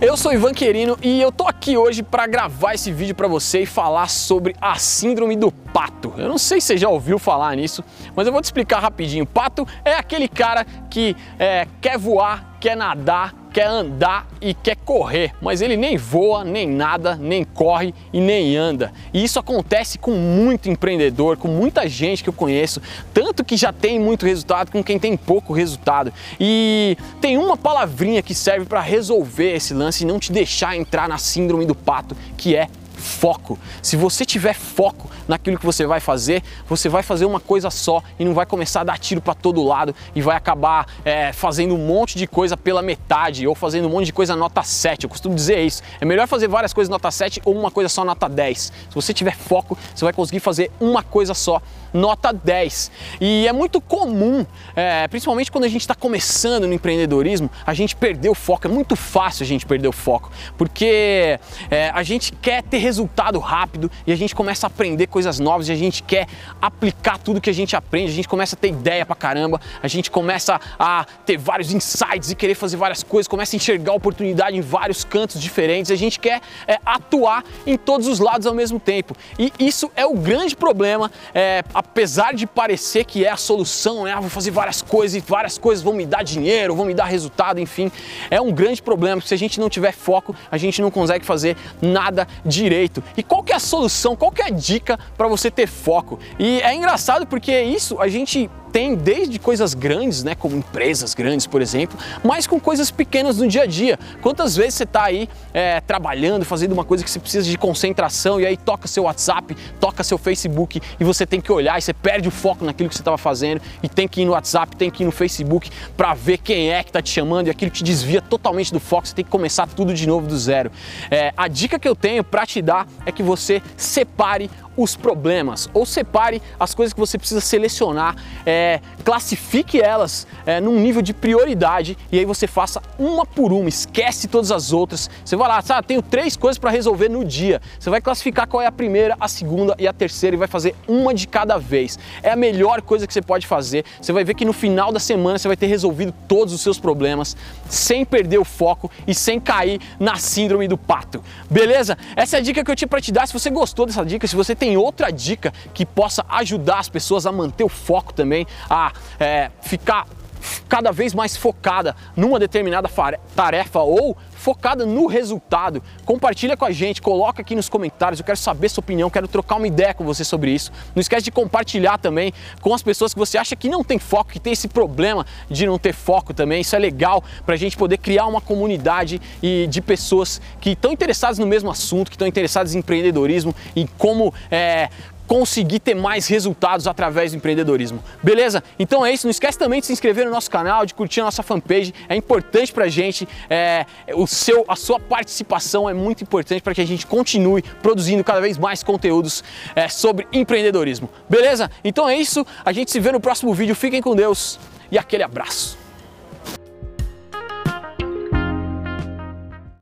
Eu sou Ivan Querino e eu tô aqui hoje para gravar esse vídeo para você e falar sobre a síndrome do pato. Eu não sei se você já ouviu falar nisso, mas eu vou te explicar rapidinho. Pato é aquele cara que é, quer voar, quer nadar, quer andar e quer correr, mas ele nem voa, nem nada, nem corre e nem anda. E isso acontece com muito empreendedor, com muita gente que eu conheço, tanto que já tem muito resultado com quem tem pouco resultado. E tem uma palavrinha que serve para resolver esse lance e não te deixar entrar na síndrome do pato, que é foco. Se você tiver foco naquilo que você vai fazer, você vai fazer uma coisa só e não vai começar a dar tiro para todo lado e vai acabar é, fazendo um monte de coisa pela metade ou fazendo um monte de coisa nota 7. Eu costumo dizer isso. É melhor fazer várias coisas nota 7 ou uma coisa só nota 10. Se você tiver foco, você vai conseguir fazer uma coisa só nota 10. E é muito comum, é, principalmente quando a gente está começando no empreendedorismo, a gente perder o foco. É muito fácil a gente perder o foco, porque é, a gente quer ter resultado rápido e a gente começa a aprender coisas novas e a gente quer aplicar tudo que a gente aprende, a gente começa a ter ideia pra caramba, a gente começa a ter vários insights e querer fazer várias coisas, começa a enxergar oportunidade em vários cantos diferentes, a gente quer é, atuar em todos os lados ao mesmo tempo. E isso é o grande problema, é, apesar de parecer que é a solução, né? Ah, vou fazer várias coisas e várias coisas vão me dar dinheiro, vão me dar resultado, enfim, é um grande problema, se a gente não tiver foco, a gente não consegue fazer nada direito. E qual que é a solução? Qual que é a dica para você ter foco? E é engraçado porque isso a gente tem desde coisas grandes, né, como empresas grandes, por exemplo, mas com coisas pequenas no dia a dia. Quantas vezes você está aí é, trabalhando, fazendo uma coisa que você precisa de concentração e aí toca seu WhatsApp, toca seu Facebook e você tem que olhar e você perde o foco naquilo que você estava fazendo e tem que ir no WhatsApp, tem que ir no Facebook para ver quem é que está te chamando e aquilo te desvia totalmente do foco, você tem que começar tudo de novo do zero. É, a dica que eu tenho para te dar é que você separe os problemas ou separe as coisas que você precisa selecionar, é, classifique elas é, num nível de prioridade e aí você faça uma por uma, esquece todas as outras. Você vai lá, sabe, tenho três coisas para resolver no dia. Você vai classificar qual é a primeira, a segunda e a terceira e vai fazer uma de cada vez. É a melhor coisa que você pode fazer. Você vai ver que no final da semana você vai ter resolvido todos os seus problemas sem perder o foco e sem cair na síndrome do pato. Beleza? Essa é a dica que eu tinha para te dar. Se você gostou dessa dica, se você tem outra dica que possa ajudar as pessoas a manter o foco também, a é, ficar cada vez mais focada numa determinada tarefa ou focada no resultado. Compartilha com a gente, coloca aqui nos comentários, eu quero saber sua opinião, quero trocar uma ideia com você sobre isso. Não esquece de compartilhar também com as pessoas que você acha que não tem foco, que tem esse problema de não ter foco também. Isso é legal para a gente poder criar uma comunidade e de pessoas que estão interessadas no mesmo assunto, que estão interessadas em empreendedorismo, em como é, conseguir ter mais resultados através do empreendedorismo. Beleza? Então é isso. Não esquece também de se inscrever no nosso canal, de curtir a nossa fanpage. É importante pra gente. É, o seu, a sua participação é muito importante para que a gente continue produzindo cada vez mais conteúdos é, sobre empreendedorismo. Beleza? Então é isso. A gente se vê no próximo vídeo. Fiquem com Deus e aquele abraço.